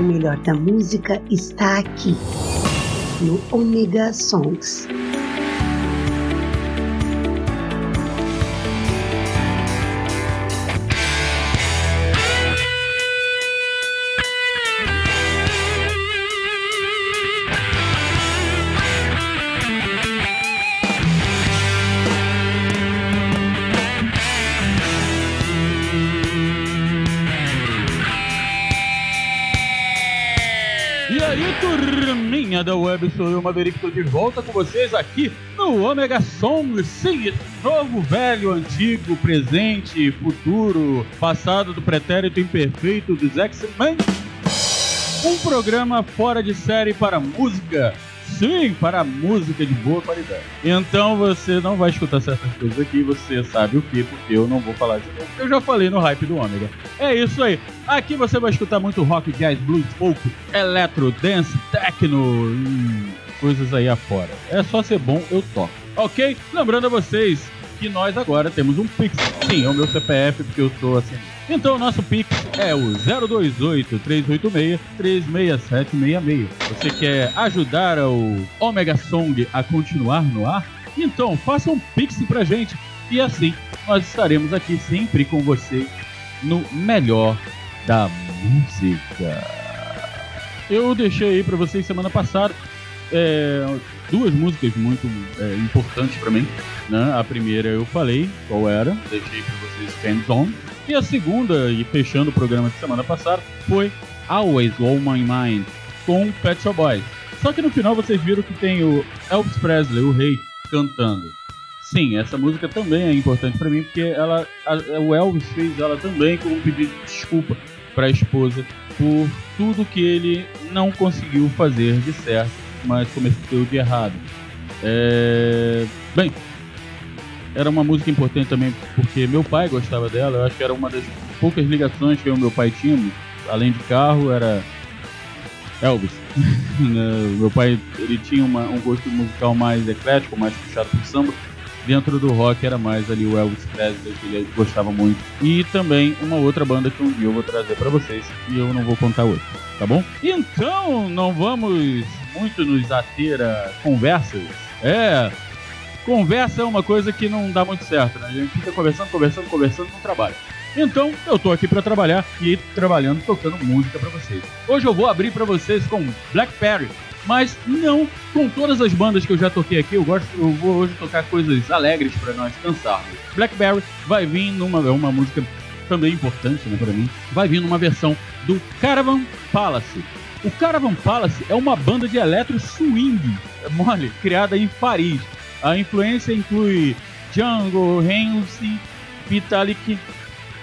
O melhor da música está aqui, no Omega Songs. Web, sou eu, Maverick, estou de volta com vocês aqui no Omega Song. Sim, novo, velho, antigo, presente, futuro, passado do pretérito imperfeito dos X-Men. Um programa fora de série para música Sim, para música de boa qualidade. Então você não vai escutar certas coisas aqui, você sabe o que, porque eu não vou falar de novo. Eu já falei no hype do Ômega. É isso aí. Aqui você vai escutar muito rock, jazz, blues, folk, eletro, dance, techno e coisas aí afora. É só ser bom, eu toco. Ok? Lembrando a vocês que nós agora temos um Pix. Sim, é o meu CPF, porque eu sou assim. Então, o nosso Pix é o 028-386-36766. Você quer ajudar o Omega Song a continuar no ar? Então, faça um Pix pra gente. E assim, nós estaremos aqui sempre com você no melhor da música. Eu deixei aí pra vocês semana passada é, duas músicas muito é, importantes para mim. Né? A primeira eu falei qual era, deixei para vocês Hands On. E a segunda, e fechando o programa de semana passada, foi Always On My Mind, com Pet Shop Boys. Só que no final vocês viram que tem o Elvis Presley, o rei, cantando. Sim, essa música também é importante para mim, porque ela, a, o Elvis fez ela também como um pedido de desculpa para a esposa por tudo que ele não conseguiu fazer de certo mas cometeu de errado. É... Bem, era uma música importante também porque meu pai gostava dela. Eu acho que era uma das poucas ligações que o meu pai tinha, além de carro, era Elvis. Né, meu pai ele tinha uma, um gosto musical mais eclético, mais puxado por samba. Dentro do rock era mais ali o Elvis Presley, que ele gostava muito. E também uma outra banda que um dia eu vou trazer para vocês e eu não vou contar hoje, tá bom? Então, não vamos muito nos ater a conversas. É, conversa é uma coisa que não dá muito certo, né? A gente fica conversando, conversando, conversando no trabalho. Então, eu tô aqui para trabalhar e trabalhando, tocando música para vocês. Hoje eu vou abrir para vocês com Blackberry, mas não com todas as bandas que eu já toquei aqui. Eu gosto, eu vou hoje tocar coisas alegres para nós cansarmos. Blackberry vai vir numa é uma música também importante, né, para mim. Vai vir numa versão do Caravan Palace, o Caravan Palace é uma banda de eletro swing, mole, criada em Paris. A influência inclui Django Reinhardt, Vitalik,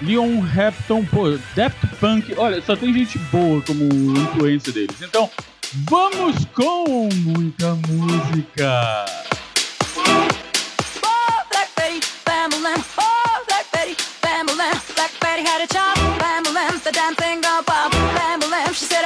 Leon Hampton, pô, Daft Punk. Olha, só tem gente boa como influência deles. Então, vamos com muita música. Oh. Oh, Black Betty, had a job, Bambolam. The damn thing got pop, Bambolam. She said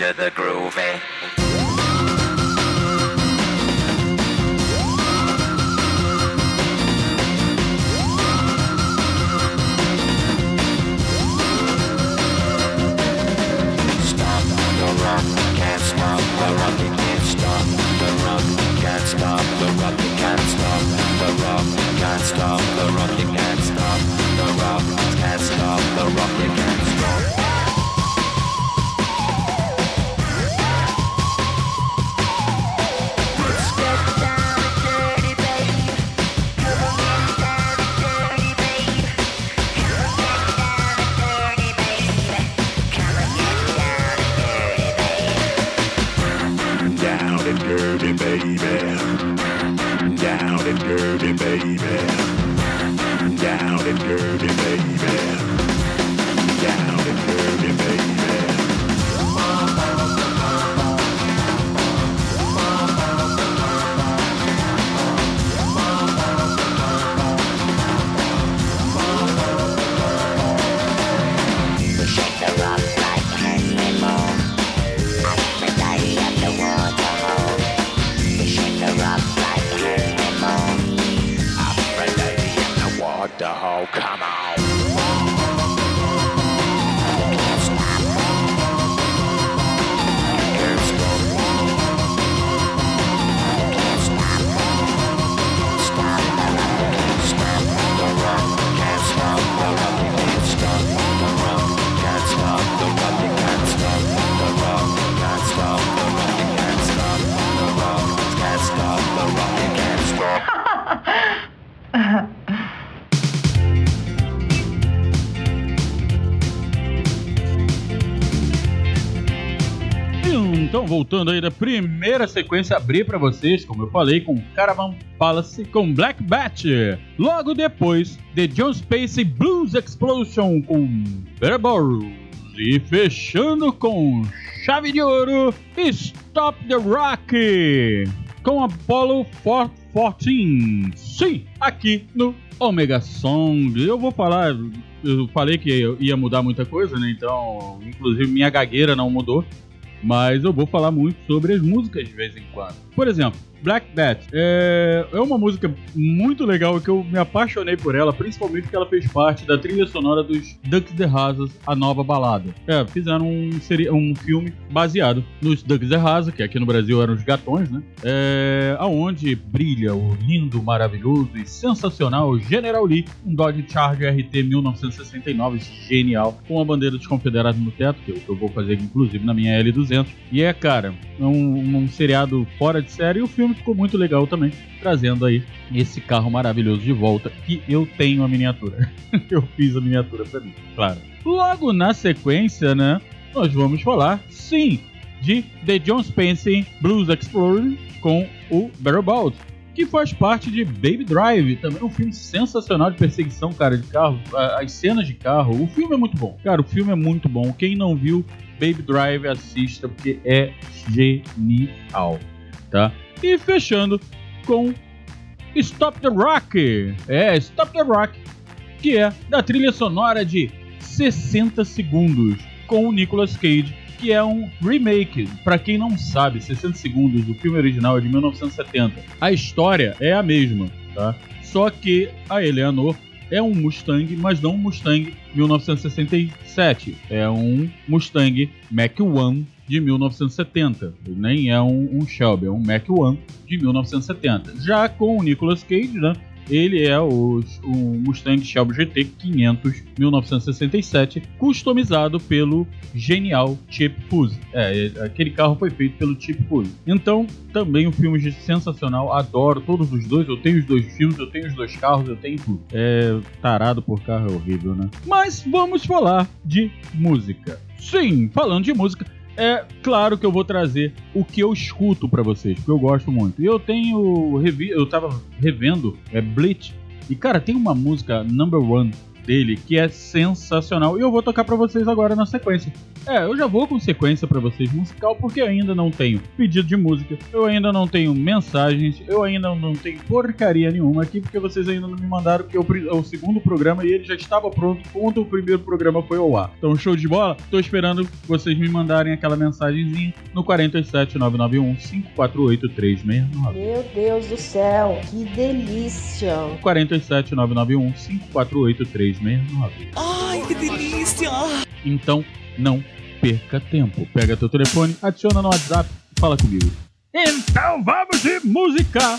Into the groovy. Stop the rock, can't stop the rock, you can't stop the rock, can't stop the rock, you can't stop the rock, can't stop the rock, can't stop the rock, Então, voltando aí da primeira sequência, abri pra vocês, como eu falei, com Caravan Palace com Black Bat. Logo depois, The John Spacey Blues Explosion com Better E fechando com Chave de Ouro, Stop the Rock com Apollo 414. Sim, aqui no Omega Song. Eu vou falar, eu falei que ia mudar muita coisa, né? Então, inclusive minha gagueira não mudou. Mas eu vou falar muito sobre as músicas de vez em quando. Por exemplo, Black Bat é, é uma música muito legal que eu me apaixonei por ela, principalmente porque ela fez parte da trilha sonora dos Ducks the Hazard, a nova balada. É, fizeram um, seri- um filme baseado nos Ducks the Hazard, que aqui no Brasil eram os gatões, né? É, aonde brilha o lindo, maravilhoso e sensacional General Lee, um Dodge Charger RT 1969, genial, com a bandeira dos confederados no teto, que é que eu vou fazer inclusive na minha L200. E é, cara, é um, um seriado fora de série e o filme ficou muito legal também, trazendo aí esse carro maravilhoso de volta, que eu tenho a miniatura. eu fiz a miniatura pra mim, claro. Logo na sequência, né, nós vamos falar, sim, de The John Spencer Blues Explorer com o Barrel Bolt, que faz parte de Baby Drive, também um filme sensacional de perseguição, cara, de carro, as cenas de carro. O filme é muito bom. Cara, o filme é muito bom. Quem não viu Baby Drive, assista, porque é genial, tá? E fechando com Stop the Rock. É, Stop the Rock, que é da trilha sonora de 60 segundos, com o Nicolas Cage que é um remake. Pra quem não sabe, 60 segundos, o filme original é de 1970. A história é a mesma, tá? Só que a Eleanor é um Mustang, mas não um Mustang 1967. É um Mustang Mach 1 de 1970. Nem é um, um Shelby, é um Mach 1 de 1970. Já com o Nicolas Cage, né? Ele é o, o Mustang Shelby GT 500 1967, customizado pelo genial Chip Puzi. É, é, aquele carro foi feito pelo Chip Puzi. Então, também um filme sensacional. Adoro todos os dois. Eu tenho os dois filmes, eu tenho os dois carros, eu tenho tudo. É, tarado por carro é horrível, né? Mas vamos falar de música. Sim, falando de música, é claro que eu vou trazer o que eu escuto pra vocês, porque eu gosto muito. E eu tenho eu tava revendo é Bleach e cara, tem uma música number one dele que é sensacional e eu vou tocar pra vocês agora na sequência. É, eu já vou com sequência pra vocês musical porque eu ainda não tenho pedido de música, eu ainda não tenho mensagens, eu ainda não tenho porcaria nenhuma aqui porque vocês ainda não me mandaram que é o, pri- é o segundo programa e ele já estava pronto quando o primeiro programa foi ao ar. Então, show de bola? Tô esperando vocês me mandarem aquela mensagenzinha no 47991 548 369. Meu Deus do céu, que delícia! 47991 548 369. Ai, que delícia! Então, não perca tempo. Pega teu telefone, adiciona no WhatsApp e fala comigo. Então vamos de música!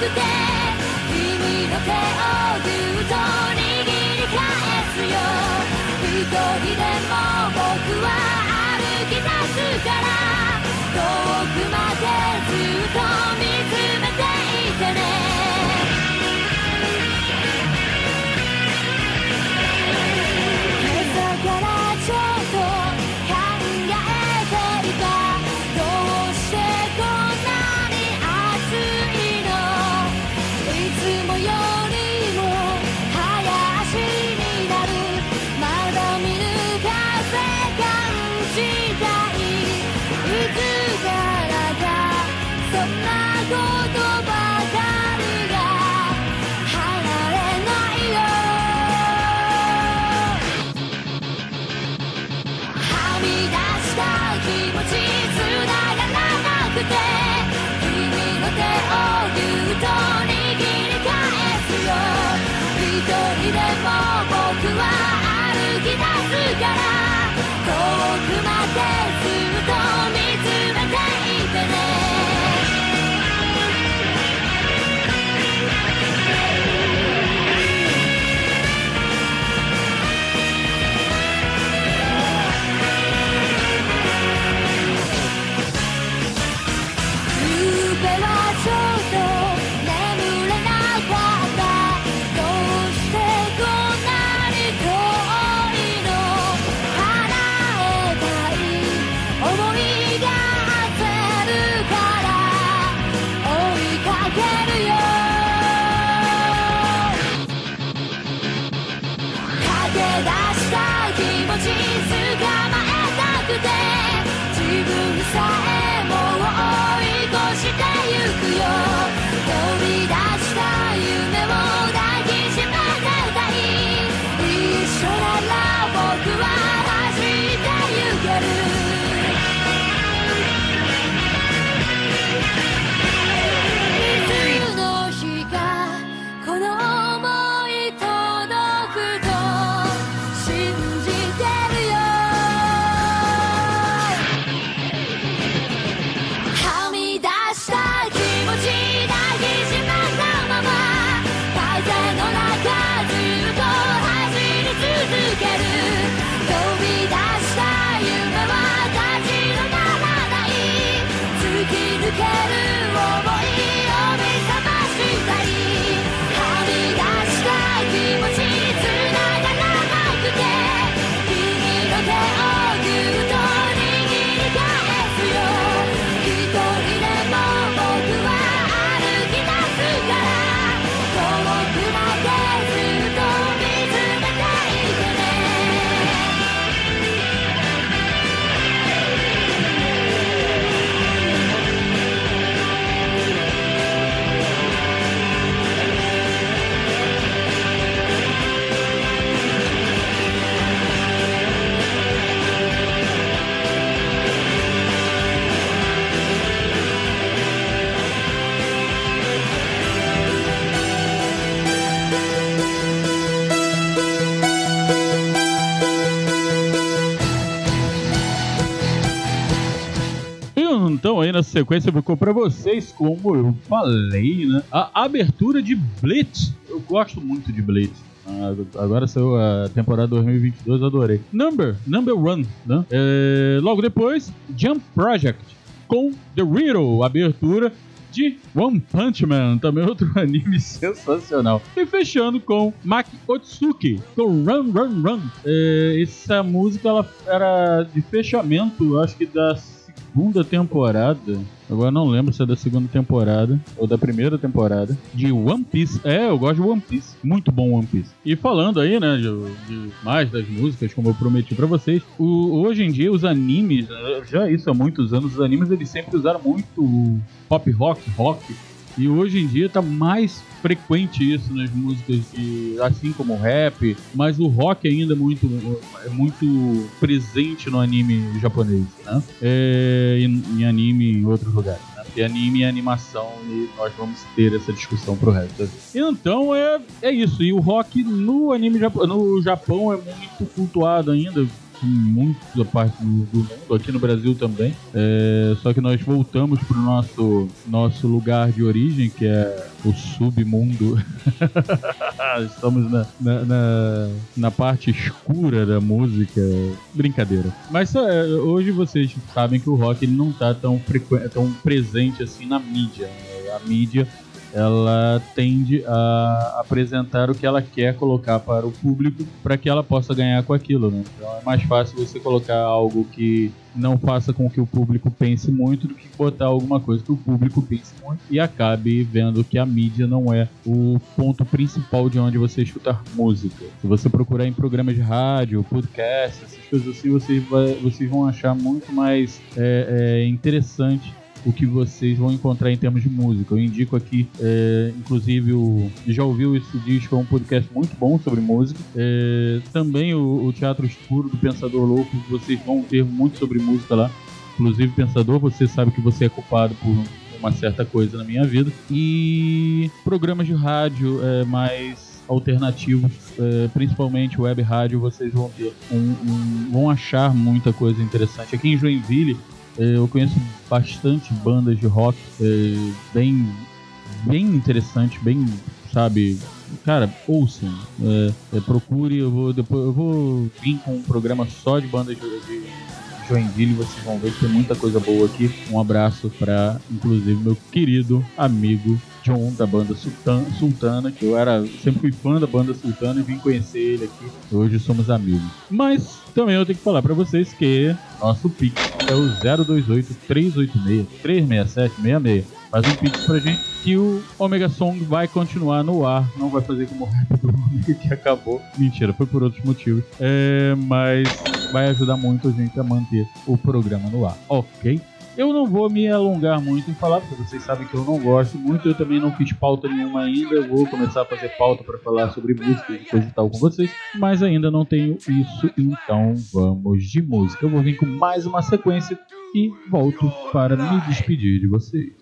くて君の手をずっと握り返すよ。一人でも僕は歩き出すから。遠くまでずっと見つめていてね。から遠くまで na sequência ficou para vocês, como eu falei, né? A abertura de Blitz. Eu gosto muito de Blitz. Ah, agora saiu a temporada 2022, adorei. Number, Number One, né? É, logo depois, Jump Project com The Riddle, abertura de One Punch Man, também outro anime sensacional. E fechando com Maki Otsuki, com Run Run Run. É, essa música ela era de fechamento, acho que das segunda temporada. Agora não lembro se é da segunda temporada ou da primeira temporada de One Piece. É, eu gosto de One Piece. Muito bom One Piece. E falando aí, né, de, de mais das músicas, como eu prometi pra vocês, o- hoje em dia os animes, já isso há muitos anos, os animes eles sempre usaram muito pop rock, rock. E hoje em dia tá mais frequente isso nas músicas de, assim como o rap, mas o rock ainda é muito, é muito presente no anime japonês, né? É, em, em anime em outros lugares, né? Porque anime é animação e nós vamos ter essa discussão pro resto. Então é, é isso. E o rock no anime no Japão é muito cultuado ainda. Em muita parte do, do mundo, aqui no Brasil também. É, só que nós voltamos pro nosso, nosso lugar de origem, que é o submundo. Estamos na, na, na, na parte escura da música. Brincadeira. Mas é, hoje vocês sabem que o rock ele não tá tão, tão presente assim na mídia. né? A mídia ela tende a apresentar o que ela quer colocar para o público para que ela possa ganhar com aquilo, né? Então é mais fácil você colocar algo que não faça com que o público pense muito do que botar alguma coisa que o público pense muito e acabe vendo que a mídia não é o ponto principal de onde você escutar música. Se você procurar em programas de rádio, podcast, essas coisas assim, vocês, vai- vocês vão achar muito mais é, é, interessante o que vocês vão encontrar em termos de música. Eu indico aqui, é, inclusive, o Já Ouviu Esse Disco, é um podcast muito bom sobre música. É, também o, o Teatro Escuro do Pensador Louco, vocês vão ter muito sobre música lá. Inclusive, Pensador, você sabe que você é culpado por uma certa coisa na minha vida. E programas de rádio é, mais alternativos, é, principalmente web rádio, vocês vão ter um, um- vão achar muita coisa interessante. Aqui em Joinville, eu conheço bastante bandas de rock é, bem, bem interessante, bem, sabe, cara, ouçam, é, é, procure, eu vou depois eu vou vir com um programa só de bandas de, de Joinville, vocês vão ver que tem muita coisa boa aqui. Um abraço para, inclusive, meu querido amigo John da banda Sultan- Sultana, que eu era sempre fui fã da banda Sultana e vim conhecer ele aqui. Hoje somos amigos. Mas também eu tenho que falar para vocês que nosso Pix é o 028 386 367 66. Faz um Pix pra gente que o Omega Song vai continuar no ar. Não vai fazer como o rap do Omega que acabou. Mentira, foi por outros motivos. É, mas vai ajudar muito a gente a manter o programa no ar, ok? Eu não vou me alongar muito em falar, porque vocês sabem que eu não gosto muito. Eu também não fiz pauta nenhuma ainda. Vou começar a fazer pauta para falar sobre música e coisa e tal com vocês, mas ainda não tenho isso. Então vamos de música. Eu vou vir com mais uma sequência e volto para me despedir de vocês.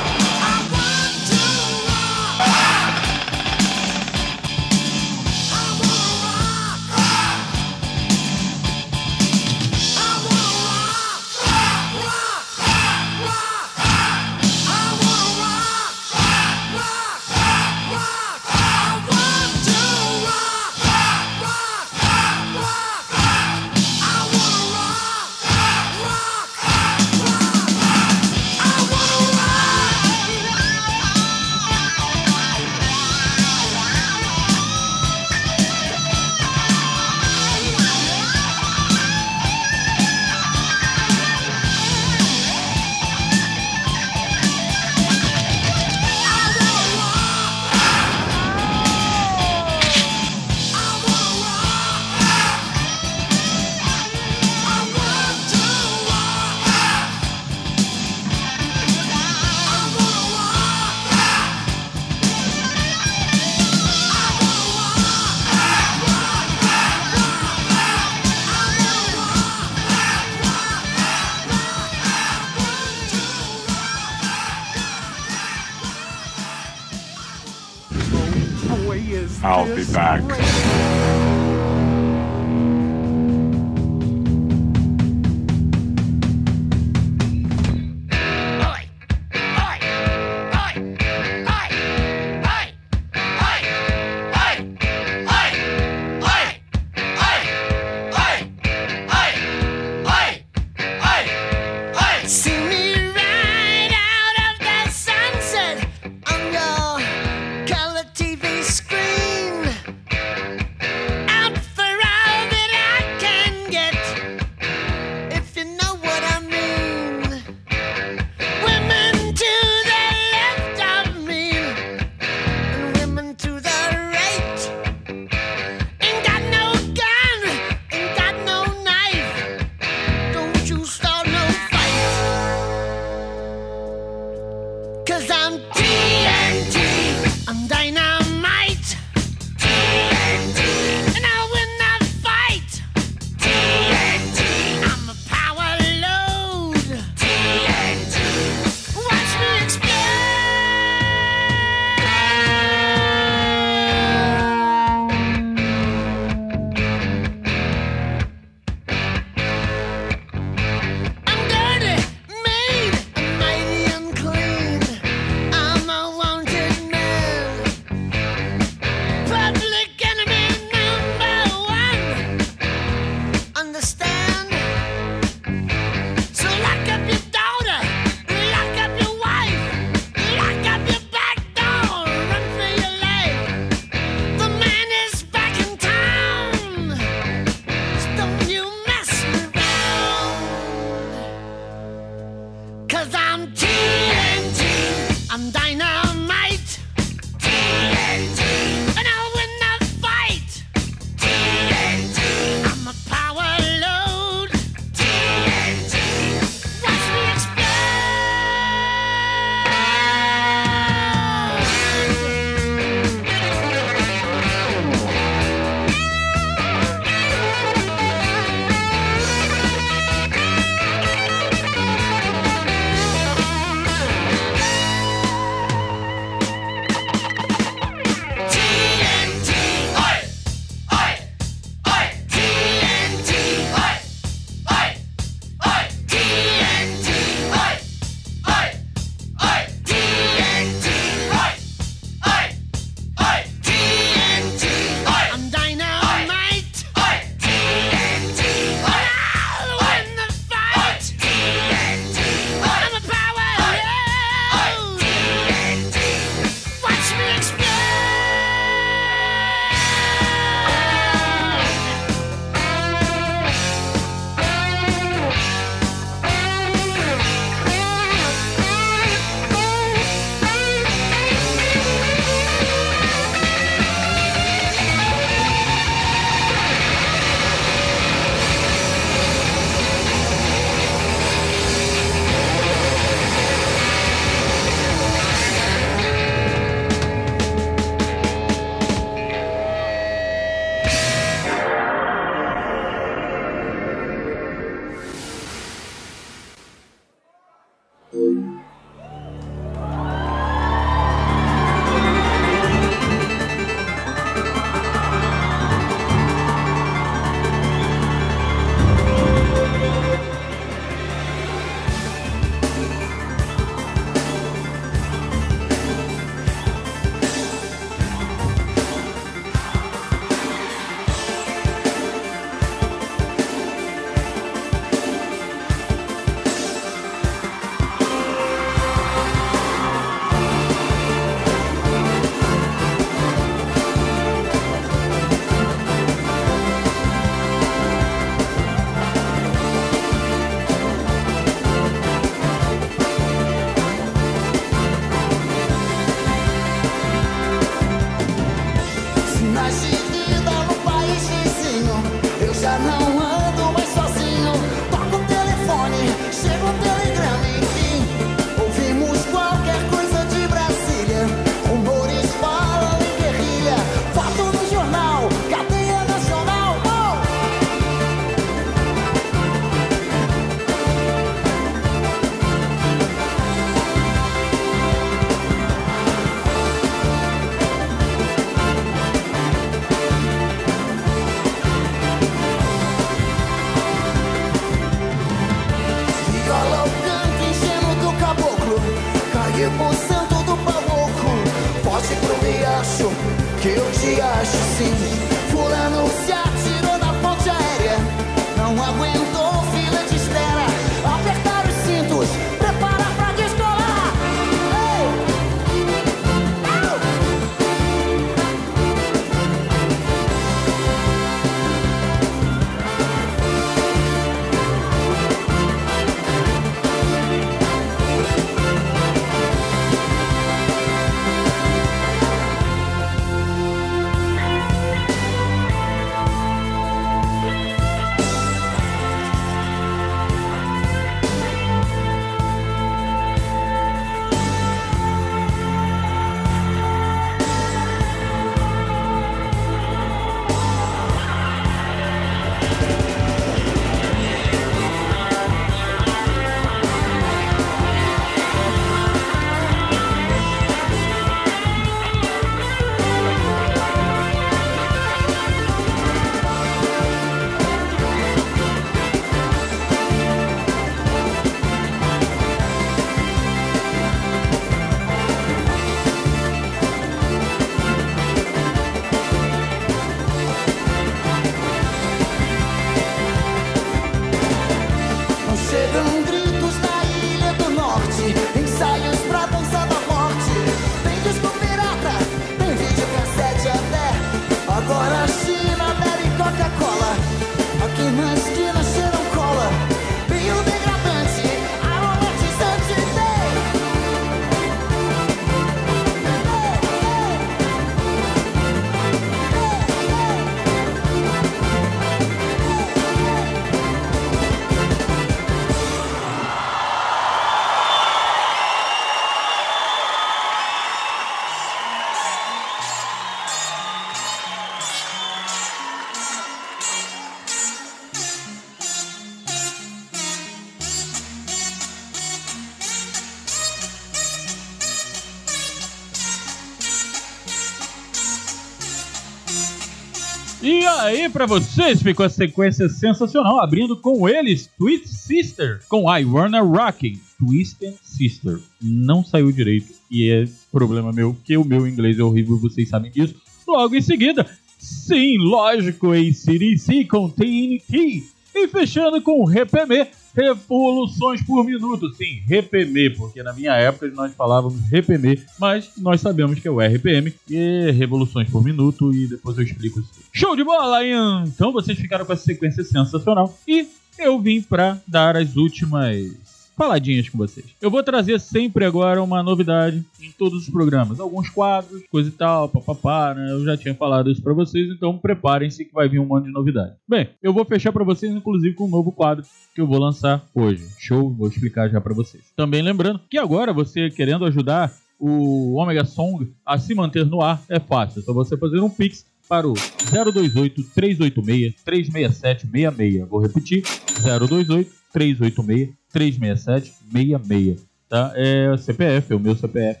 Aí, pra vocês, ficou a sequência sensacional, abrindo com eles, Twist Sister, com I Wanna Rockin', Twisted Sister. Não saiu direito, e é problema meu, porque o meu inglês é horrível, vocês sabem disso. Logo em seguida, sim, lógico, ACDC com TNT. E fechando com RPM, Revoluções por Minuto. Sim, RPM, porque na minha época nós falávamos RPM, mas nós sabemos que é o RPM, e Revoluções por Minuto, e depois eu explico isso. Show de bola! Então vocês ficaram com essa sequência sensacional, e eu vim pra dar as últimas faladinhas com vocês. Eu vou trazer sempre agora uma novidade em todos os programas. Alguns quadros, coisa e tal, papapá, né? Eu já tinha falado isso pra vocês, então preparem-se que vai vir um monte de novidade. Bem, eu vou fechar pra vocês, inclusive, com um novo quadro que eu vou lançar hoje. Show? Vou explicar já pra vocês. Também lembrando que agora você querendo ajudar o Omega Song a se manter no ar é fácil. É só você fazer um pix para o 028 386 367 66. Vou repetir: 028 386 367 66. Tá? É CPF, é o meu CPF.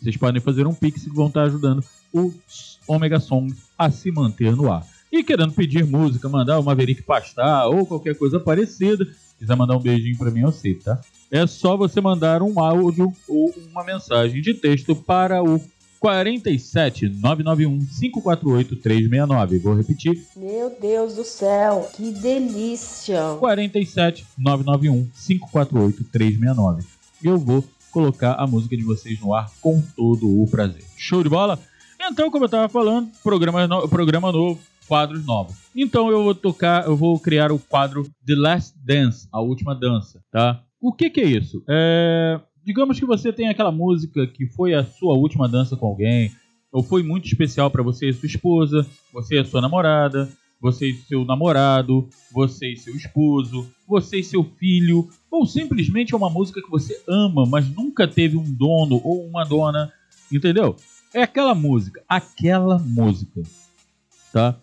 Vocês podem fazer um pix e vão estar ajudando o Omega Song a se manter no ar. E querendo pedir música, mandar o Maverick pastar ou qualquer coisa parecida, quiser mandar um beijinho pra mim, eu sei, tá? É só você mandar um áudio ou uma mensagem de texto para o 47 991 548 369. Vou repetir: Meu Deus do céu, que delícia! 47 991 548 369. Eu vou colocar a música de vocês no ar com todo o prazer. Show de bola? Então, como eu tava falando, programa, no- programa novo, quadros novos. Então eu vou tocar, eu vou criar o quadro The Last Dance, a última dança, tá? O que que é isso? É, digamos que você tem aquela música que foi a sua última dança com alguém, ou foi muito especial pra você e sua esposa, você e sua namorada, você e seu namorado, você e seu esposo, você e seu filho, ou simplesmente é uma música que você ama, mas nunca teve um dono ou uma dona, entendeu? É aquela música, aquela música, tá?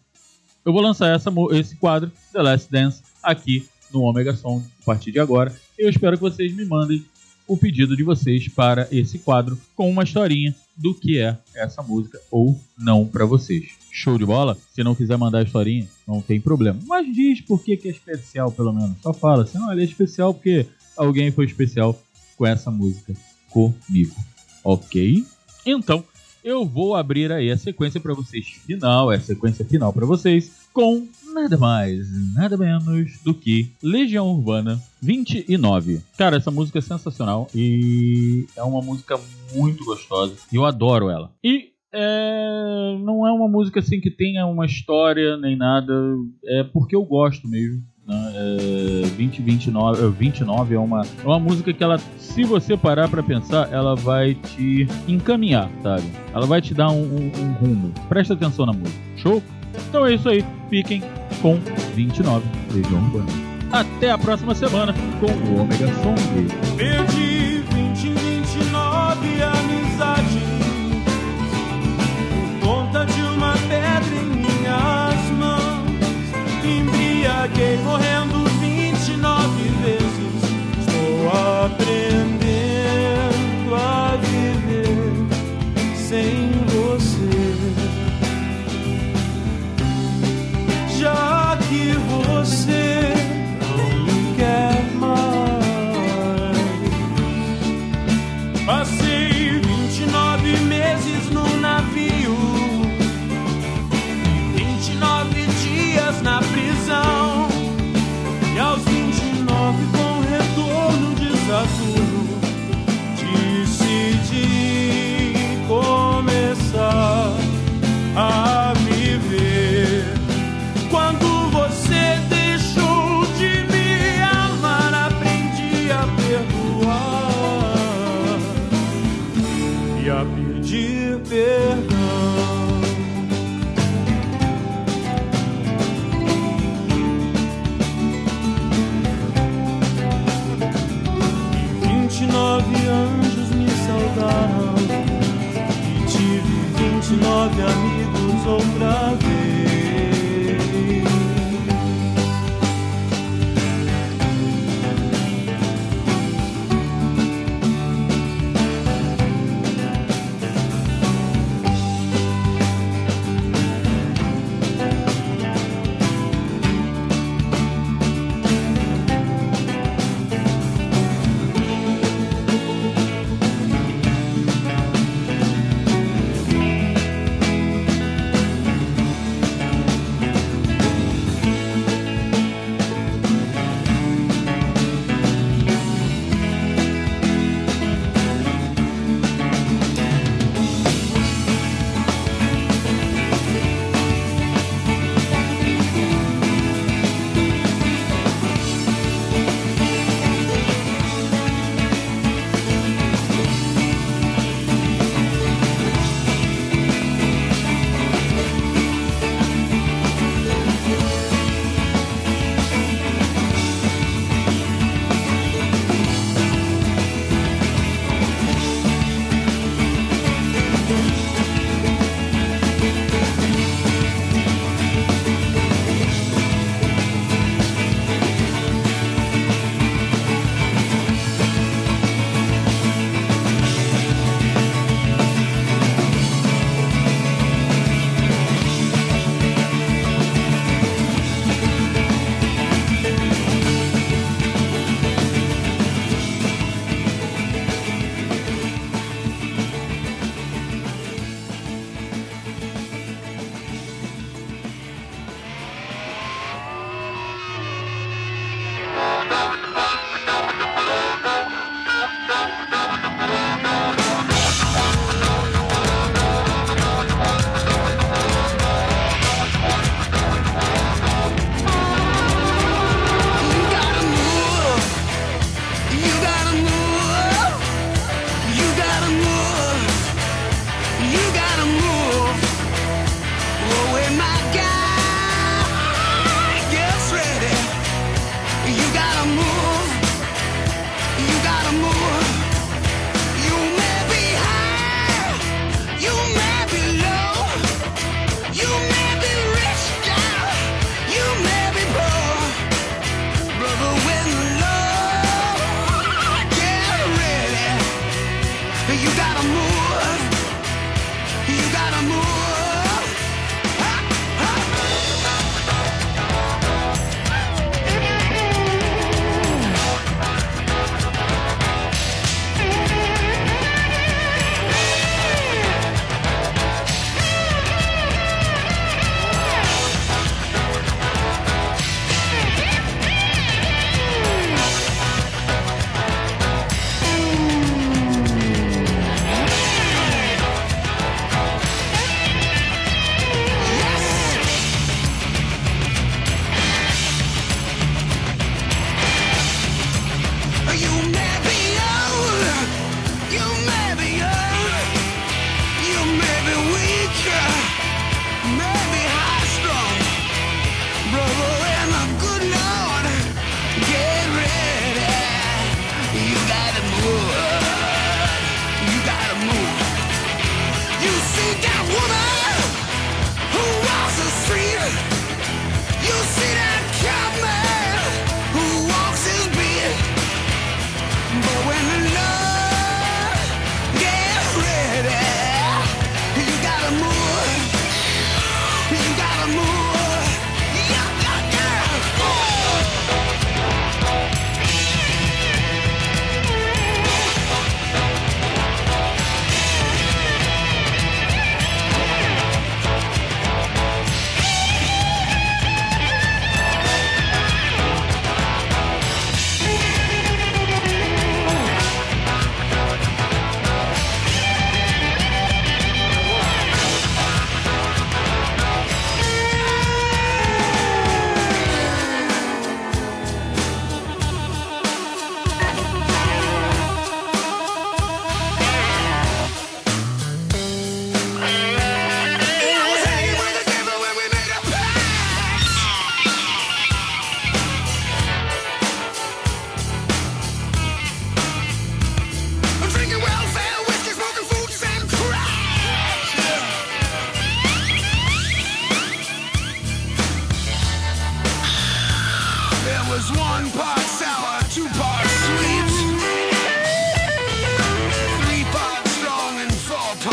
Eu vou lançar essa, esse quadro, The Last Dance, aqui no Omega Song a partir de agora. Eu espero que vocês me mandem o pedido de vocês para esse quadro com uma historinha do que é essa música ou não para vocês. Show de bola? Se não quiser mandar a historinha, não tem problema. Mas diz por que, que é especial, pelo menos. Só fala assim, não, ele é especial porque alguém foi especial com essa música. comigo. Ok? Então, eu vou abrir aí a sequência para vocês final, é a sequência final para vocês, com nada mais, nada menos do que Legião Urbana 29. Cara, essa música é sensacional e é uma música muito gostosa. Eu adoro ela. E é, não é uma música assim que tenha uma história nem nada, é porque eu gosto mesmo. Né? É, 2029, é, 29 é uma, é uma música que ela, se você parar pra pensar, ela vai te encaminhar, sabe? Ela vai te dar um, um- um rumo. Presta atenção na música. Show? Então é isso aí. Fiquem com 29 Legião Urbana. Até a próxima semana com o Omega Song. Perdi 20, 29 amizades por conta de uma pedra em minhas mãos. Embriaguei morrendo 29 vezes. Estou aprendendo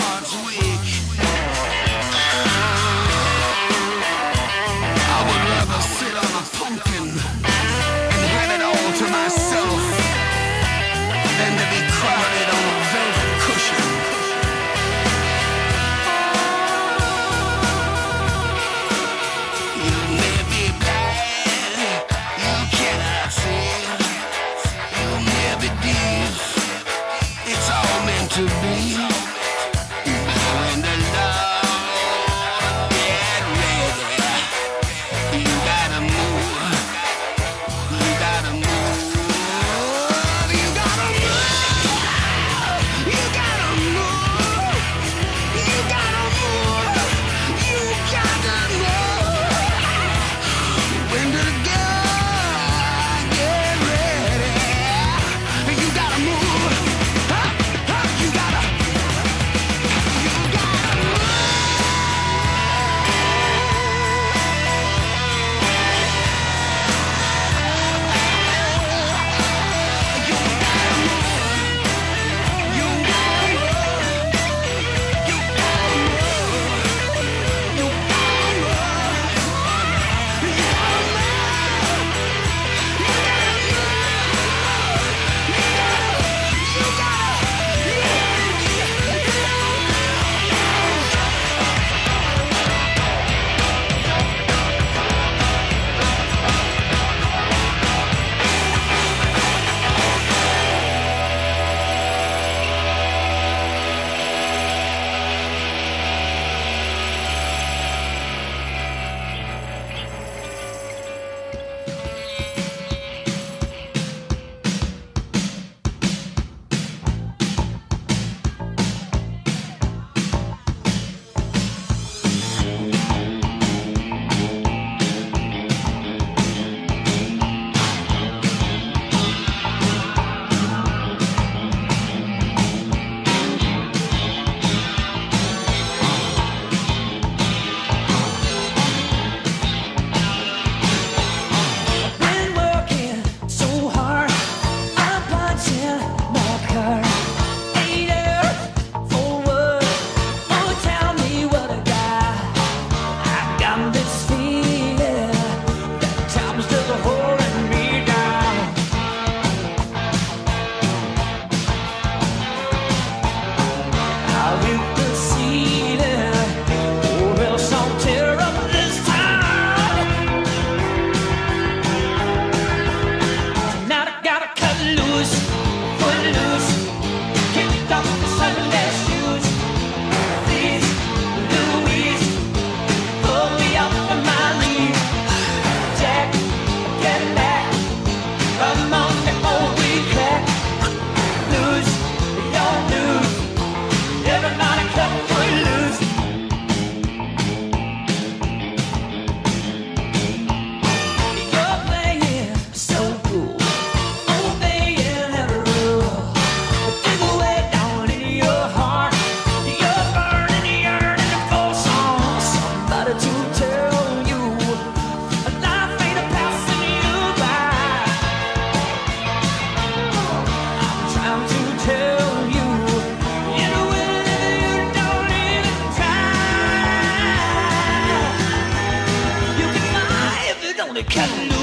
God's. can